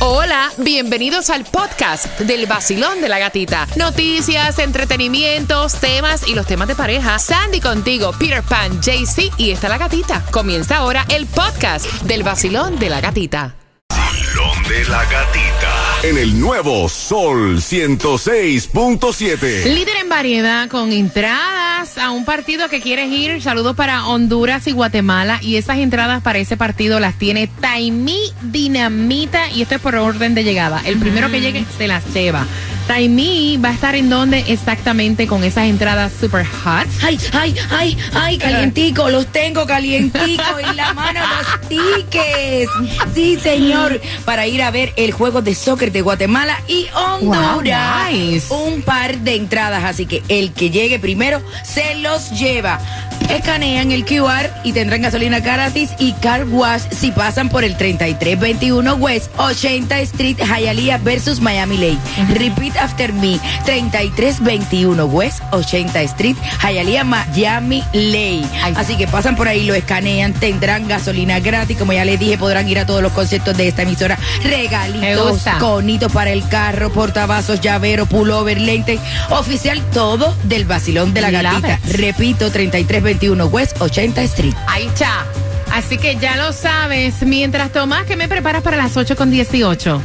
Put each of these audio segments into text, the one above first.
Hola, bienvenidos al podcast del vacilón de la gatita. Noticias, entretenimientos, temas y los temas de pareja. Sandy contigo, Peter Pan, JC y está la gatita. Comienza ahora el podcast del vacilón de la gatita. Vacilón de la gatita. En el nuevo Sol 106.7. Líder en variedad con entradas a un partido que quieres ir. Saludos para Honduras y Guatemala. Y esas entradas para ese partido las tiene Taimí Dinamita. Y esto es por orden de llegada. El primero que llegue se las lleva. Taimí va a estar en donde exactamente con esas entradas super hot. Ay, ay, ay, ay, calientico, los tengo calientico en la mano los tickets. Sí, señor, para ir a ver el juego de soccer de Guatemala y Honduras. Wow, nice. Un par de entradas, así que el que llegue primero se los lleva. Escanean el QR y tendrán gasolina gratis y car wash si pasan por el 3321 West 80 Street Hialeah versus Miami Lake. Repeat after me. 3321 West 80 Street Hialeah Miami Lake. Así que pasan por ahí, lo escanean, tendrán gasolina gratis. Como ya les dije, podrán ir a todos los conceptos de esta emisora. Regalitos, conitos para el carro, portavasos, llavero, pullover, lente. Oficial todo del vacilón de la gatita. it. Repito, 3321 West 80 Street. Ahí está. Así que ya lo sabes. Mientras Tomás, ¿qué me preparas para las 8 con 18?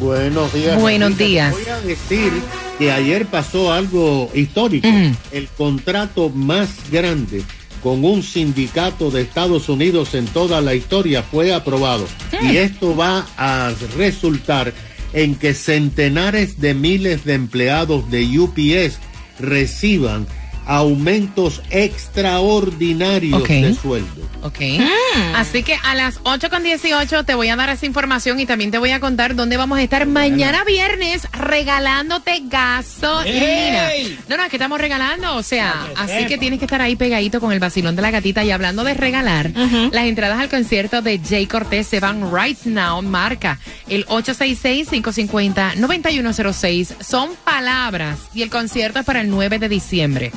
Buenos días. Buenos días. Voy a decir que ayer pasó algo histórico. El contrato más grande con un sindicato de Estados Unidos en toda la historia fue aprobado. Y esto va a resultar en que centenares de miles de empleados de UPS reciban aumentos extraordinarios Ok. de sueldo. Ok. Así que a las 8 con 18 te voy a dar esa información y también te voy a contar dónde vamos a estar mañana viernes regalándote gasolina. No, no, es que estamos regalando, o sea, así que tienes que estar ahí pegadito con el vacilón de la gatita y hablando de regalar, las entradas al concierto de Jay Cortés se van right now, marca el 866-550-9106. Son palabras y el concierto es para el 9 de diciembre.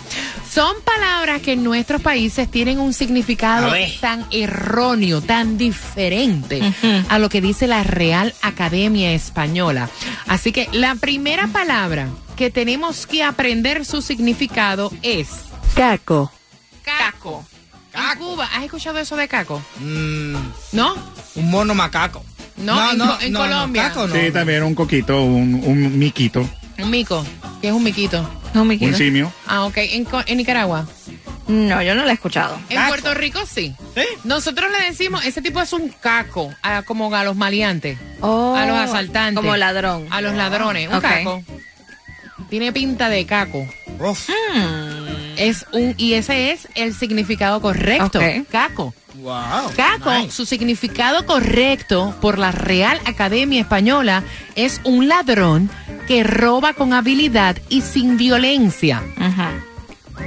Son palabras que en nuestros países tienen un significado tan erróneo, tan diferente a lo que dice la Real Academia Española. Así que la primera palabra que tenemos que aprender su significado es Caco. caco. En Cuba, ¿has escuchado eso de caco? Mm, ¿No? un mono macaco. No, en Co- en Colombia. caco no. Sí, también un coquito, un, un miquito, Un mico. ¿Qué es un miquito? un simio. Ah, ok. En, Co- en Nicaragua. No, yo no la he escuchado. En Caco. Puerto Rico sí. ¿Sí? Nosotros le decimos, ese tipo es un caco, a- como a los maleantes, Oh, a los asaltantes. Como ladrón. A los ladrones, un Ok. caco. Tiene pinta de caco. Uf, Es un, y ese es el significado correcto. Ok. Caco. Wow. Caco, nice. su significado correcto por la Real Academia Española es un ladrón que roba con habilidad y sin violencia. Ajá.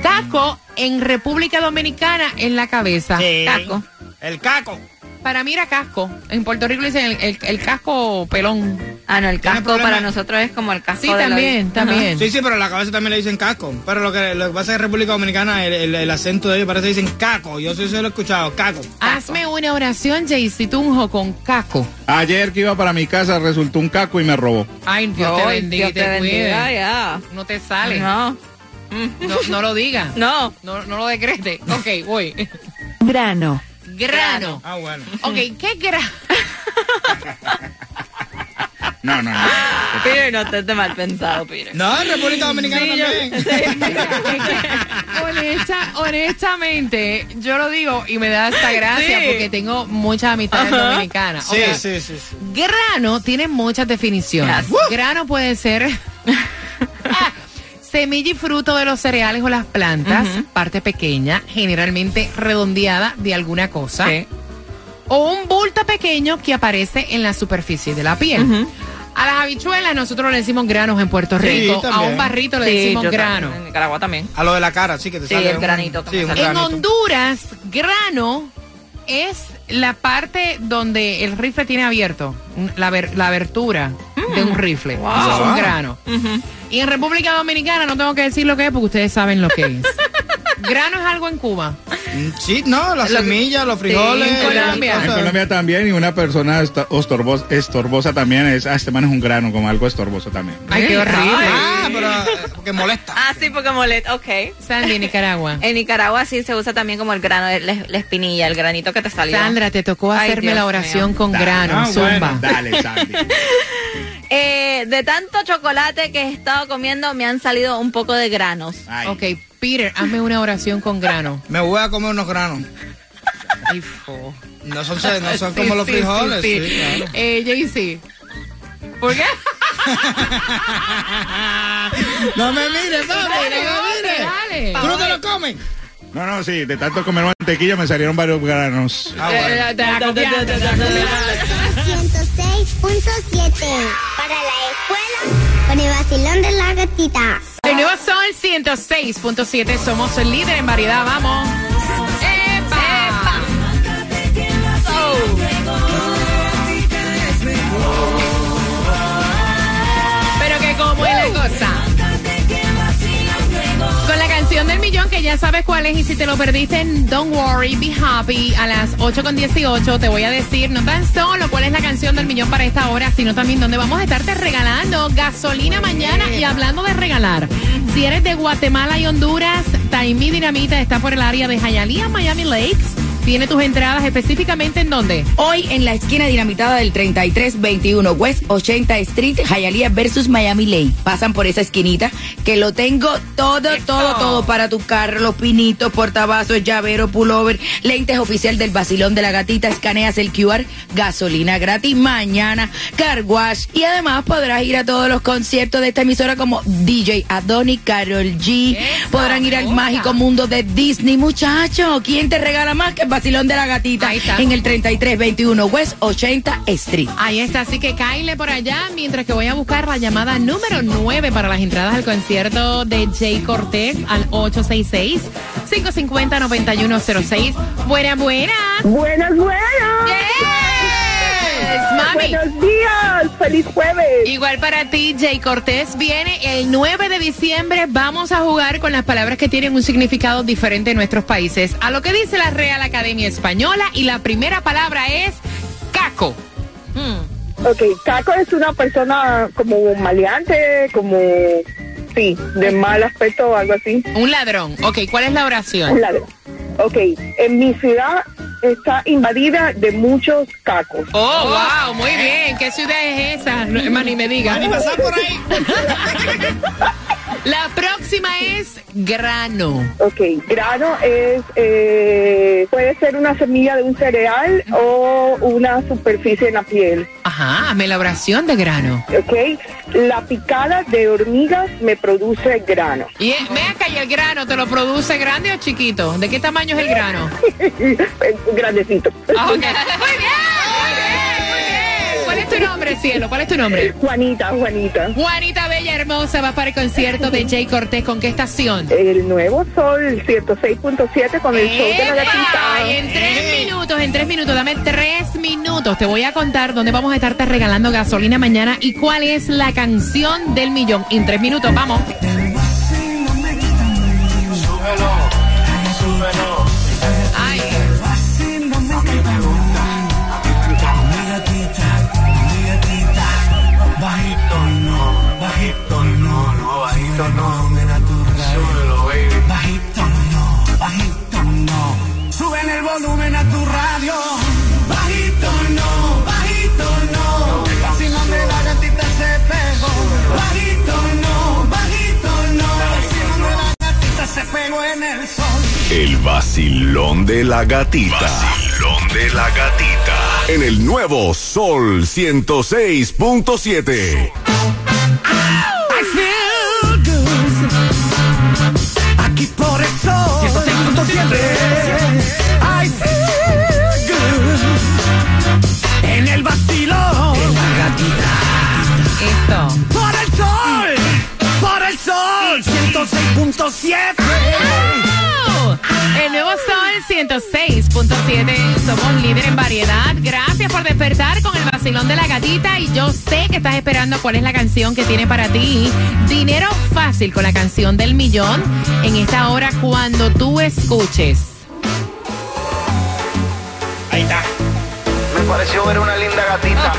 Caco en República Dominicana en la cabeza. Sí. Caco. El caco. Para mí era casco. En Puerto Rico le dicen el, el- el casco pelón. Ah, no, el ¿Tiene casco para nosotros es como el casco Sí, de la- también, Ajá. también. Sí, sí, pero la cabeza también le dicen casco. Pero lo que, lo que pasa es que en República Dominicana el, el- el acento de ellos parece que dicen caco. Yo sí se lo he escuchado, caco. Hazme una oración, Jaycee Tunjo, con caco. Ayer que iba para mi casa resultó un caco y me robó. Ay, Dios te bendiga Dios te, te bendiga, ya. No te sale. No, No, no lo digas. no. No, no lo decrete. Ok, voy. Grano. Grano. Ah, bueno. Ok, ¿qué grano? No, no, no. Peter, no estés de mal pensado, Peter. No, en República Dominicana también. Honesta- honestamente, yo lo digo y me da esta gracia Sí. porque tengo muchas amistades dominicanas. Sí, sí, sí, sí. Grano tiene muchas definiciones. Yes. Grano puede ser ah, semilla y fruto de los cereales o las plantas, parte pequeña, generalmente redondeada de alguna cosa. Sí. O un bulto pequeño que aparece en la superficie de la piel. A las habichuelas nosotros le decimos granos en Puerto Sí, Rico. a un barrito le Sí, decimos grano. también, En Nicaragua también. A lo de la cara, sí, que te Sí, sale el un- granito sí, un sale. En granito. Honduras, grano es la parte donde el rifle tiene abierto, la, ver- la abertura de un rifle. Wow. Eso es un grano. Y en República Dominicana no tengo que decir lo que es porque ustedes saben lo que es. grano es algo en Cuba. Mm, Sí, no, las Lo- semillas, los frijoles. Sí, en Colombia. En. Colombia también, y una persona estorbosa, estorbosa también es, ah, este man es un grano, como algo estorboso también. Ay, qué horrible. Ah, pero eh, que molesta. Ah, sí, porque molesta. Ok. Sandy, Nicaragua. En Nicaragua sí se usa también como el grano, la, la espinilla, el granito que te salió. Sandra, te tocó hacerme la oración mío. con Dale. grano, Ah, zumba. bueno. Dale, Sandy. Eh, de tanto chocolate que he estado comiendo, me han salido un poco de granos. Ay. Ok, Peter, hazme una oración con grano. Me voy a comer unos granos. Ay, fo. No son, no son Sí, como los frijoles. sí, Sí, sí. claro. Eh, Jaycee. ¿Por qué? no me mires, papi, Dale, no me mires. dale, ¿Tú no te lo comes? No, no, sí, de tanto comer mantequilla me salieron varios granos. Ah, bueno. Eh, te la copiaste, te la copiaste. 106.7 para la escuela con el vacilón de la gatita. El nuevo Sol 106.7. Somos el líder en variedad. Vamos. Que ya sabes cuál es y si te lo perdiste, don't worry, be happy. A las 8.18 te voy a decir no tan solo cuál es la canción del millón para esta hora, sino también dónde vamos a estarte regalando gasolina mañana. Y hablando de regalar, si eres de Guatemala y Honduras, Taimí Dinamita está por el área de Hialeah, Miami Lakes. Tiene tus entradas específicamente en dónde? Hoy en la esquina dinamitada del 3321 West 80 Street, Hialeah versus Miami Lake. Pasan por esa esquinita que lo tengo todo, todo, todo para tu carro. Los pinitos, portavasos, llavero, pullover, lentes oficial del vacilón de la gatita. Escaneas el QR, gasolina gratis mañana, car wash. Y además podrás ir a todos los conciertos de esta emisora como DJ Adoni, Carol G. Eso, Podrán ir al mágico mundo de Disney, muchacho. ¿Quién te regala más que vacilón de la gatita? Ahí está. En el 3321 West 80 Street. Ahí está, así que caile por allá mientras que voy a buscar la llamada número 9 para las entradas al concierto de Jay Cortés al 866-550-9106. Buenas, buenas. Buenas, buenas. Yes, mami. Buenos días. Feliz jueves. Igual para ti, Jay Cortés viene el 9 de diciembre. Vamos a jugar con las palabras que tienen un significado diferente en nuestros países. A lo que dice la Real Academia Española y la primera palabra es caco. Ok, Caco es una persona como maleante, como, sí, de mal aspecto o algo así. Un ladrón. Ok, ¿cuál es la oración? Un ladrón. Ok, en mi ciudad está invadida de muchos cacos. Oh, wow, muy bien. ¿Qué ciudad es esa? No, hermano, ni me diga. Ni pasar por ahí. La próxima es grano. Ok, grano es, eh, puede ser una semilla de un cereal o una superficie en la piel. Ajá, la oración de grano. Ok, la picada de hormigas me produce grano. Y eh, ve acá, ¿y el grano te lo produce grande o chiquito? ¿De qué tamaño es el grano? Grandecito. Ah, ok. Muy bien, muy bien, tu nombre, cielo? ¿Cuál es tu nombre? Juanita, Juanita. Juanita Bella Hermosa va para el concierto de Jay Cortés. ¿Con qué estación? El nuevo sol 106.7 con el show de la gatita. En tres minutos, en tres minutos, dame tres minutos. Te voy a contar dónde vamos a estarte regalando gasolina mañana y cuál es la canción del millón. En tres minutos, vamos. Ay. Bajito no, nena tu radio. Bajito no, bajito no. Suben el volumen a tu radio. Bajito no, bajito no. El vacilón de la gatita se pegó. Bajito no, bajito no. El vacilón de la gatita se pegó en el sol. El vacilón de la gatita. Vacilón de la gatita. En el nuevo Sol 106.7. 106.7. El nuevo Sol 106.7. Somos líder en variedad. Gracias por despertar con el vacilón de la gatita. Y yo sé que estás esperando cuál es la canción que tiene para ti. Dinero fácil con la canción del millón. En esta hora, cuando tú escuches Ahí está. Me pareció ver una linda gatita.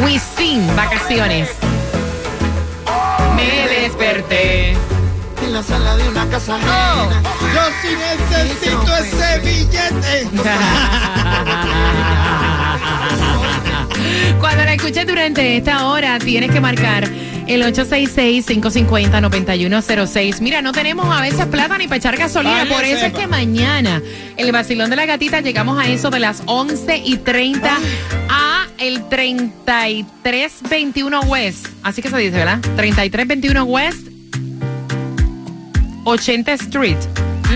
Wisin, vacaciones. Me desperté. En la sala de una casa ajena. Yo sí necesito ese billete. Cuando la escuches durante esta hora, tienes que marcar el 866-550-9106. Mira, no tenemos a veces plata ni para echar gasolina. Vale, por eso es que mañana, el vacilón de la gatita, llegamos a eso de las 11 y 30 a el 3321 West. Así que se dice, ¿verdad? 3321 West, 80 Street.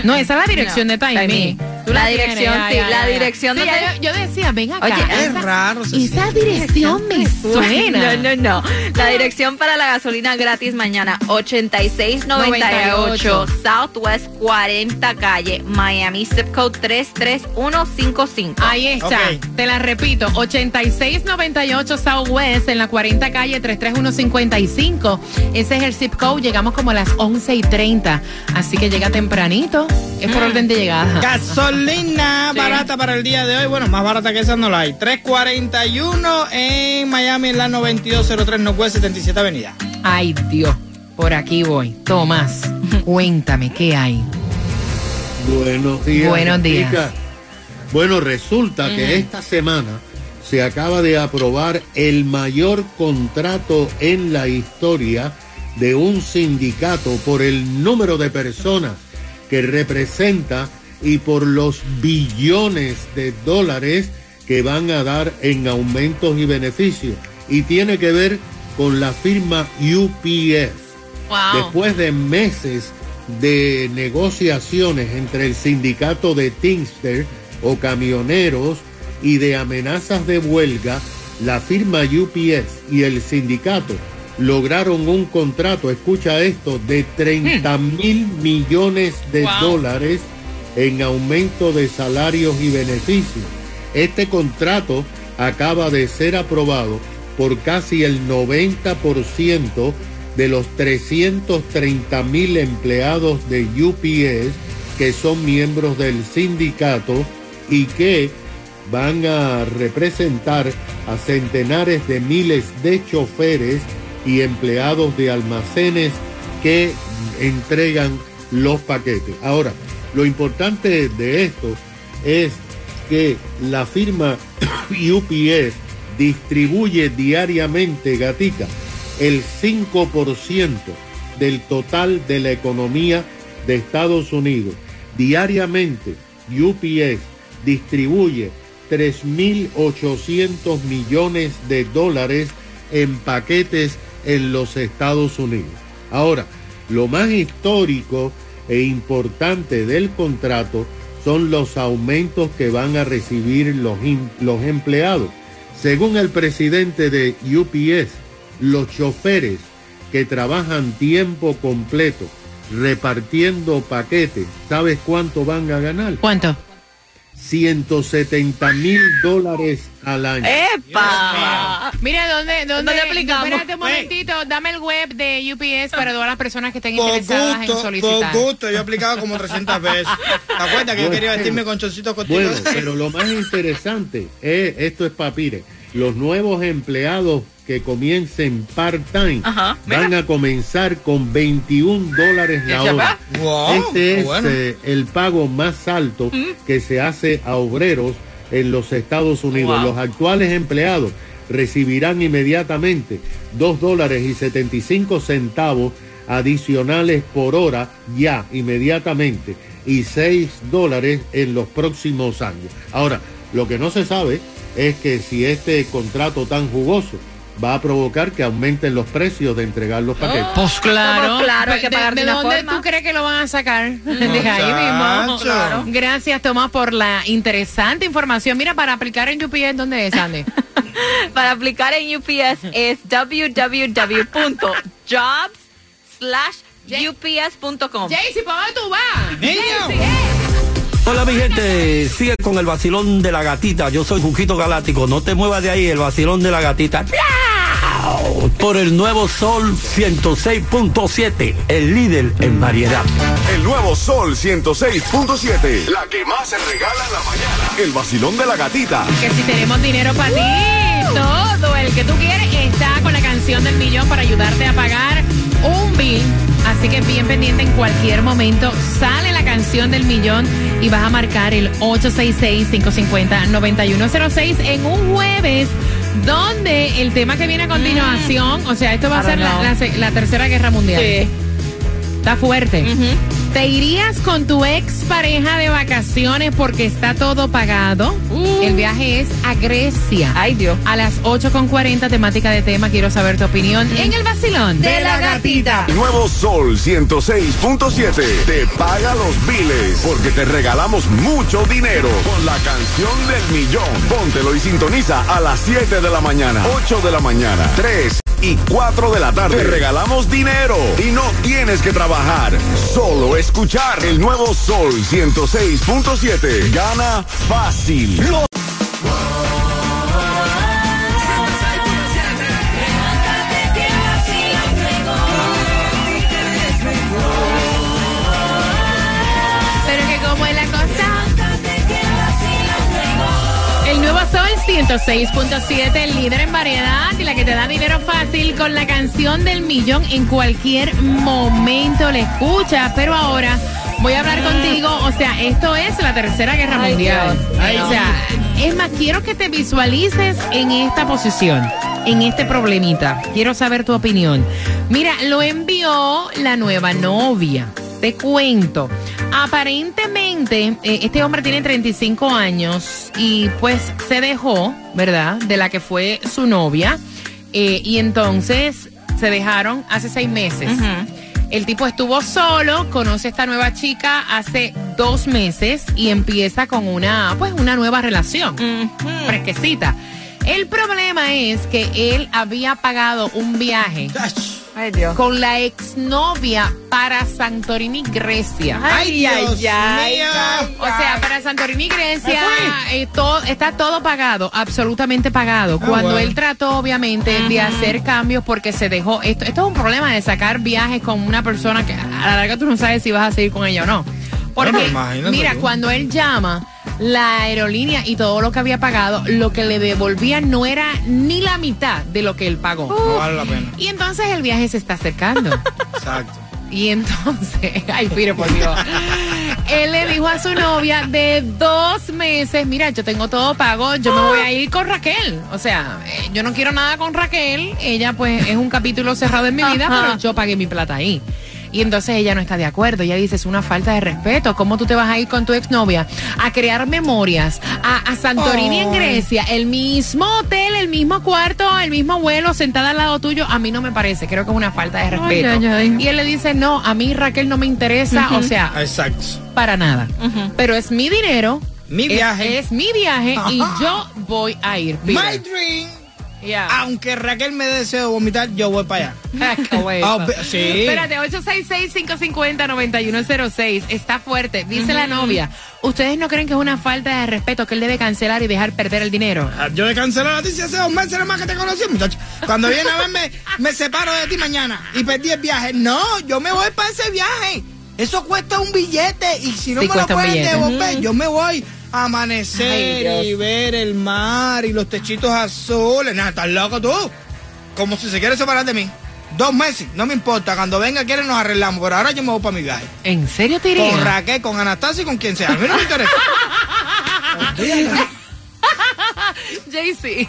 No, esa es la dirección de Time Me. Tú La dirección, sí, ya, la dirección Sí, donde- ya, yo, yo decía, ven acá. Oye, Es esa- raro. se esa siente. dirección me suena. No, no, no. La dirección para la gasolina gratis mañana, 8698 Southwest 40 Calle, Miami, zip code 33155. Ahí está, Ok. te la repito, 8698 Southwest en la 40 calle 33155. Ese es el zip code, llegamos como a las 11 y 30. Así que llega tempranito, es por orden de llegada. Gasolina Sí. barata para el día de hoy. Bueno, más barata que esa no la hay. 341 en Miami, en la 9203 Northwest 77 Avenida. Ay Dios, por aquí voy. Tomás, cuéntame, ¿qué hay? Buenos días. Buenos días. Bueno, resulta que esta semana se acaba de aprobar el mayor contrato en la historia de un sindicato por el número de personas que representa y por los billones de dólares que van a dar en aumentos y beneficios. Y tiene que ver con la firma UPS. Wow. Después de meses de negociaciones entre el sindicato de Teamster o camioneros y de amenazas de huelga, la firma UPS y el sindicato lograron un contrato, escucha esto, de 30 mil millones de Wow. dólares en aumento de salarios y beneficios. Este contrato acaba de ser aprobado por casi el 90% de los 330 mil empleados de UPS que son miembros del sindicato y que van a representar a centenares de miles de choferes y empleados de almacenes que entregan los paquetes. Ahora, lo importante de esto es que la firma UPS distribuye diariamente, gatica, el 5% del total de la economía de Estados Unidos. Diariamente, UPS distribuye 3.800 millones de dólares en paquetes en los Estados Unidos. Ahora, lo más histórico e importante del contrato son los aumentos que van a recibir los, in- los empleados. Según el presidente de UPS, los choferes que trabajan tiempo completo repartiendo paquetes, ¿sabes cuánto van a ganar? ¿Cuánto? 170 mil dólares al año. ¡Epa! Mira, ¿dónde, dónde, ¿Dónde aplicamos? Espérate un momentito, dame el web de UPS para todas las personas que estén Por interesadas en gusto, por solicitar. gusto. Yo he aplicado como 300 veces. ¿Te acuerdas que yo quería vestirme con chorcitos contigo? Bueno, pero lo más interesante es, esto es papire, los nuevos empleados que comiencen part-time van a comenzar con 21 dólares la ¿Ya hora. Wow, este es bueno. eh, el pago más alto que se hace a obreros en los Estados Unidos. Wow. Los actuales empleados recibirán inmediatamente 2 dólares y 75 centavos adicionales por hora ya inmediatamente y 6 dólares en los próximos años. Ahora, lo que no se sabe es que si este contrato tan jugoso va a provocar que aumenten los precios de entregar los paquetes. Pues claro. Pues claro, hay que ¿De- pagar de ¿De, una dónde forma. tú crees que lo van a sacar? De ahí mismo. Claro. Gracias, Tomás, por la interesante información. Mira, para aplicar en UPS, ¿dónde es, Andy? Para aplicar en UPS es www.jobs/ups.com. Jaycee, ¿para dónde tú vas? Hola mi gente, sigue con el vacilón de la gatita. Yo soy Juquito Galáctico. No te muevas de ahí, el vacilón de la gatita. Por el nuevo Sol 106.7, el líder en variedad. El nuevo Sol 106.7. La que más se regala en la mañana. El vacilón de la gatita. Que si tenemos dinero para ti, todo el que tú quieres está con la canción del millón para ayudarte a pagar un bill. Así que bien pendiente en cualquier momento. Sale canción del millón y vas a marcar el 866-550-9106 en un jueves. Donde el tema que viene a continuación, o sea, esto va a ser la, tercera guerra mundial. Sí. Está fuerte. ¿Te irías con tu ex pareja de vacaciones porque está todo pagado? El viaje es a Grecia. Uh. Ay, Dios. A las 8.40, temática de tema. Quiero saber tu opinión en el vacilón. De la gatita. Nuevo Sol 106.7 te paga los biles porque te regalamos mucho dinero con la canción del millón. Póntelo y sintoniza a las 7 de la mañana, 8 de la mañana, 3 y 4 de la tarde. Te regalamos dinero y no tienes que trabajar, solo escuchar el nuevo Sol 106.7. Gana fácil. 106.7, el líder en variedad y la que te da dinero fácil con la canción del millón en cualquier momento le escucha. Pero ahora voy a hablar contigo, o sea, esto es la tercera guerra Ay, mundial. O sea, es más, quiero que te visualices en esta posición, en este problemita. Quiero saber tu opinión. Mira, lo envió la nueva novia. Te cuento. Aparentemente, eh, este hombre tiene 35 años y pues se dejó, ¿verdad? De la que fue su novia. eh, y entonces se dejaron hace seis meses. El tipo estuvo solo, conoce a esta nueva chica hace dos meses y empieza con una, pues, una nueva relación. Fresquecita. El problema es que él había pagado un viaje Ay, Dios. con la exnovia para Santorini, Grecia. Ay, ay, Dios ay, mío. ay. O sea, para Santorini, Grecia, eh, todo, está todo pagado, absolutamente pagado. Ah, Cuando bueno. él trató, obviamente, de hacer cambios porque se dejó. Esto, esto es un problema de sacar viajes con una persona que a la larga tú no sabes si vas a seguir con ella o no. Porque, Bueno, imagínate mira, tú. cuando él llama, la aerolínea y todo lo que había pagado, lo que le devolvían no era ni la mitad de lo que él pagó. No vale la pena. Y entonces el viaje se está acercando. Exacto. Y entonces, ay, Pire, por Dios. Él le dijo a su novia de dos meses, mira, yo tengo todo pago, yo me voy a ir con Raquel. O sea, eh, yo no quiero nada con Raquel. Ella, pues, es un capítulo cerrado en mi vida, Ajá. pero yo pagué mi plata ahí. Y entonces ella no está de acuerdo. Ella dice, es una falta de respeto. ¿Cómo tú te vas a ir con tu exnovia a crear memorias a, a Santorini en. Grecia? El mismo hotel, el mismo cuarto, el mismo vuelo, sentada al lado tuyo. A mí no me parece. Creo que es una falta de respeto. ay, ay. Y él le dice, no, a mí Raquel no me interesa. O sea, Exacto. para nada. Pero es mi dinero. Mi viaje. Es, mi viaje y yo voy a ir. Peter. My dream. Yeah. Aunque Raquel me deseo vomitar, yo voy para allá. Pe- sí. Espérate, 866-550-9106. Está fuerte. Dice la novia, ¿ustedes no creen que es una falta de respeto que él debe cancelar y dejar perder el dinero? Ah, Yo de cancelar a ti si hace dos meses nada más que te conocí, muchacho. Cuando viene a verme, me separo de ti mañana y perdí el viaje. No, yo me voy para ese viaje. Eso cuesta un billete y si no Sí, me lo pueden devolver, yo me voy amanecer Ay, y ver el mar y los techitos azules. Nada, estás loco tú. Como si se quiere separar de mí. Dos meses, no me importa. Cuando venga quiere nos arreglamos. Pero ahora yo me voy para mi viaje. ¿En serio te irías? Con Raquel, con Anastasia y con quien sea. A mí no me interesa. JC.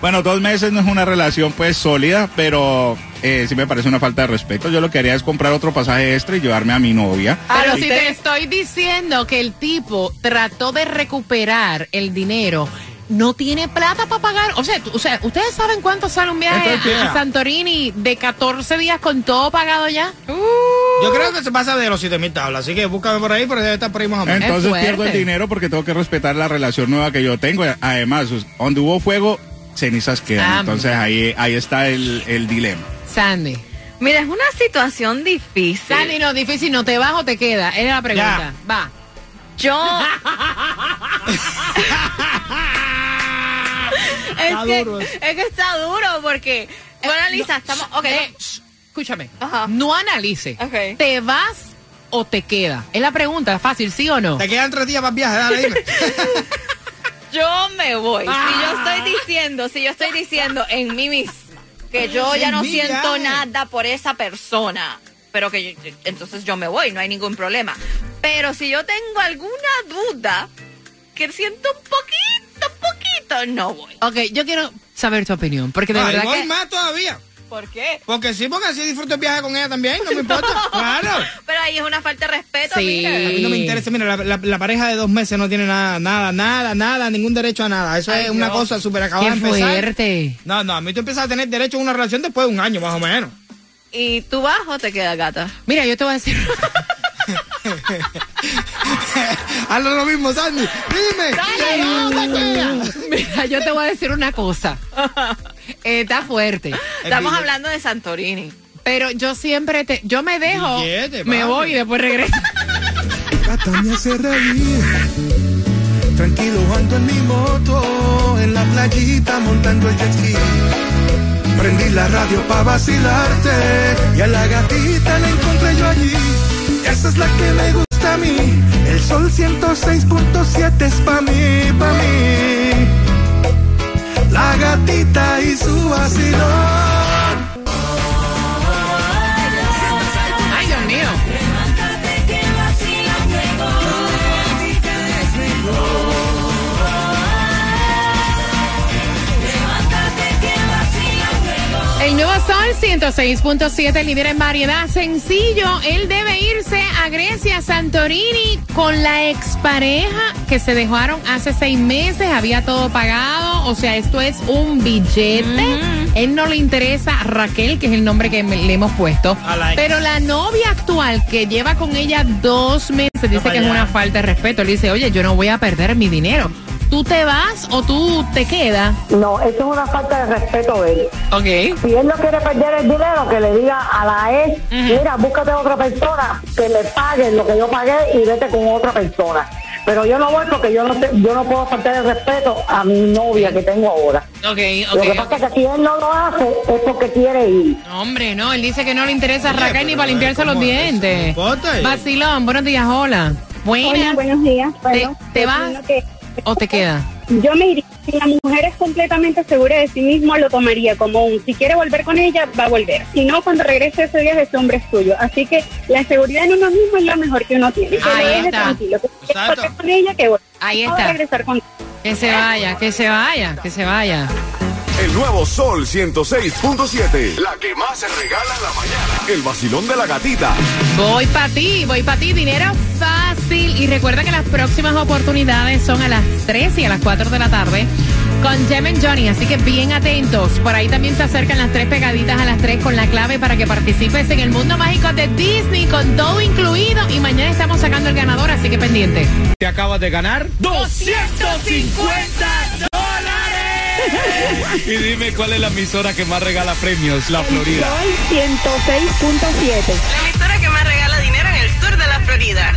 Bueno, dos meses no es una relación pues sólida, pero eh, sí me parece una falta de respeto. Yo lo que haría es comprar otro pasaje extra y llevarme a mi novia. Pero si te estoy diciendo que el tipo trató de recuperar el dinero, no tiene plata para pagar. O sea, o sea, ¿ustedes saben cuánto sale un viaje Entonces, a. Santorini de 14 días con todo pagado ya? Yo creo que se pasa de los 7 mil tablas. Así que búscame por ahí, pero debe estar por ahí más o menos. Entonces pierdo el dinero porque tengo que respetar la relación nueva que yo tengo. Además, donde hubo fuego, cenizas quedan. Ah, Entonces ahí, ahí está el, el dilema. Sandy. Mira, es una situación difícil. Sandy, no, difícil, no te vas o te queda. Era la pregunta. Va. Yo. es, Está que, duro es que está duro porque Bueno, Lisa, estamos. Ok. Eh, shh, escúchame. Ajá. No analice. Ok. ¿Te vas o te queda? Es la pregunta, fácil, ¿sí o no? Te quedan tres días para el viaje, dale, dime. Yo me voy. Si yo Ah. estoy diciendo, si yo estoy diciendo en mí misma que yo ya no siento nada por esa persona, pero que yo- entonces yo me voy, no hay ningún problema. Pero si yo tengo alguna duda, que siento un poquito, poquito, no voy. Ok, yo quiero saber tu opinión, porque de Ay, verdad voy que... más todavía. ¿Por qué? Porque sí, porque así disfruto el viaje con ella también, no me importa. Claro. Pero ahí es una falta de respeto, Sí. mira. A mí no me interesa, mira, la, la- la pareja de dos meses no tiene nada, nada, nada, nada, ningún derecho a nada. Eso Ay, es una no. cosa súper acabada Qué de empezar. fuerte. No, no, a mí tú empiezas a tener derecho a una relación después de un año, más o menos. ¿Y tú vas o te quedas gata? Mira, yo te voy a decir... Hazlo lo mismo, Sandy. Dime. Mira, yo te voy a decir una cosa. Eh, está fuerte. Estamos hablando de Santorini. Pero yo siempre te... Yo me dejo, Billete, me voy y después regreso. Gata me hace reír. Tranquilo ando en mi moto, en la playita montando el jet ski. Prendí la radio pa' vacilarte y a la gatita la encontré yo allí. Esa es la que me gusta a mí. El sol 106.7 es pa' mí, pa' mí. 106.7, líder en variedad. Sencillo, él debe irse a Grecia, Santorini, con la expareja que se dejaron hace seis meses. Había todo pagado. O sea, esto es un billete. Él no le interesa a Raquel, que es el nombre que le hemos puesto. Pero la novia actual, que lleva con ella dos meses, dice que es una falta de respeto. Le dice, oye, yo no voy a perder mi dinero. ¿Tú te vas o tú te quedas? No, eso es una falta de respeto de él. Ok. Si él no quiere perder el dinero, que le diga a la ex, mira, búscate otra persona que me pague lo que yo pagué y vete con otra persona. Pero yo no voy porque yo no, te- yo no puedo faltar el respeto a mi novia que tengo ahora. Ok, Lo que pasa es que si él no lo hace es porque quiere ir. No, Hombre, no, él dice que no le interesa a Oye, Raquel ni para limpiarse los dientes. Eh. Vacilón, buenos días, hola. Buenas. Hola, buenos días. Bueno, ¿Te, vas que o te quedas? yo me iría. Si la mujer es completamente segura de sí mismo, lo tomaría como un. Si quiere volver con ella, va a volver. Si no, cuando regrese ese día, ese hombre es tuyo. Así que la seguridad en uno mismo es lo mejor que uno tiene. Que Ahí lo deje está. tranquilo. Que si quiere Exacto. volver con ella, que vuelva. Ahí No va a está. regresar con Que se vaya, que se vaya, que se vaya. El nuevo Sol 106.7. La que más se regala en la mañana. El vacilón de la gatita. Voy para ti, voy para ti, dinero fácil. Y recuerda que las próximas oportunidades son a las 3 y a las 4 de la tarde con Jem and Johnny, así que bien atentos. Por ahí también se acercan las tres pegaditas a las 3 con la clave para que participes en el mundo mágico de Disney con todo incluido. Y mañana estamos sacando el ganador, así que pendiente. Te acabas de ganar 250 dólares. Y dime cuál es la emisora que más regala premios, La Florida. Sol 106.7. La emisora que más regala dinero en el sur de la Florida.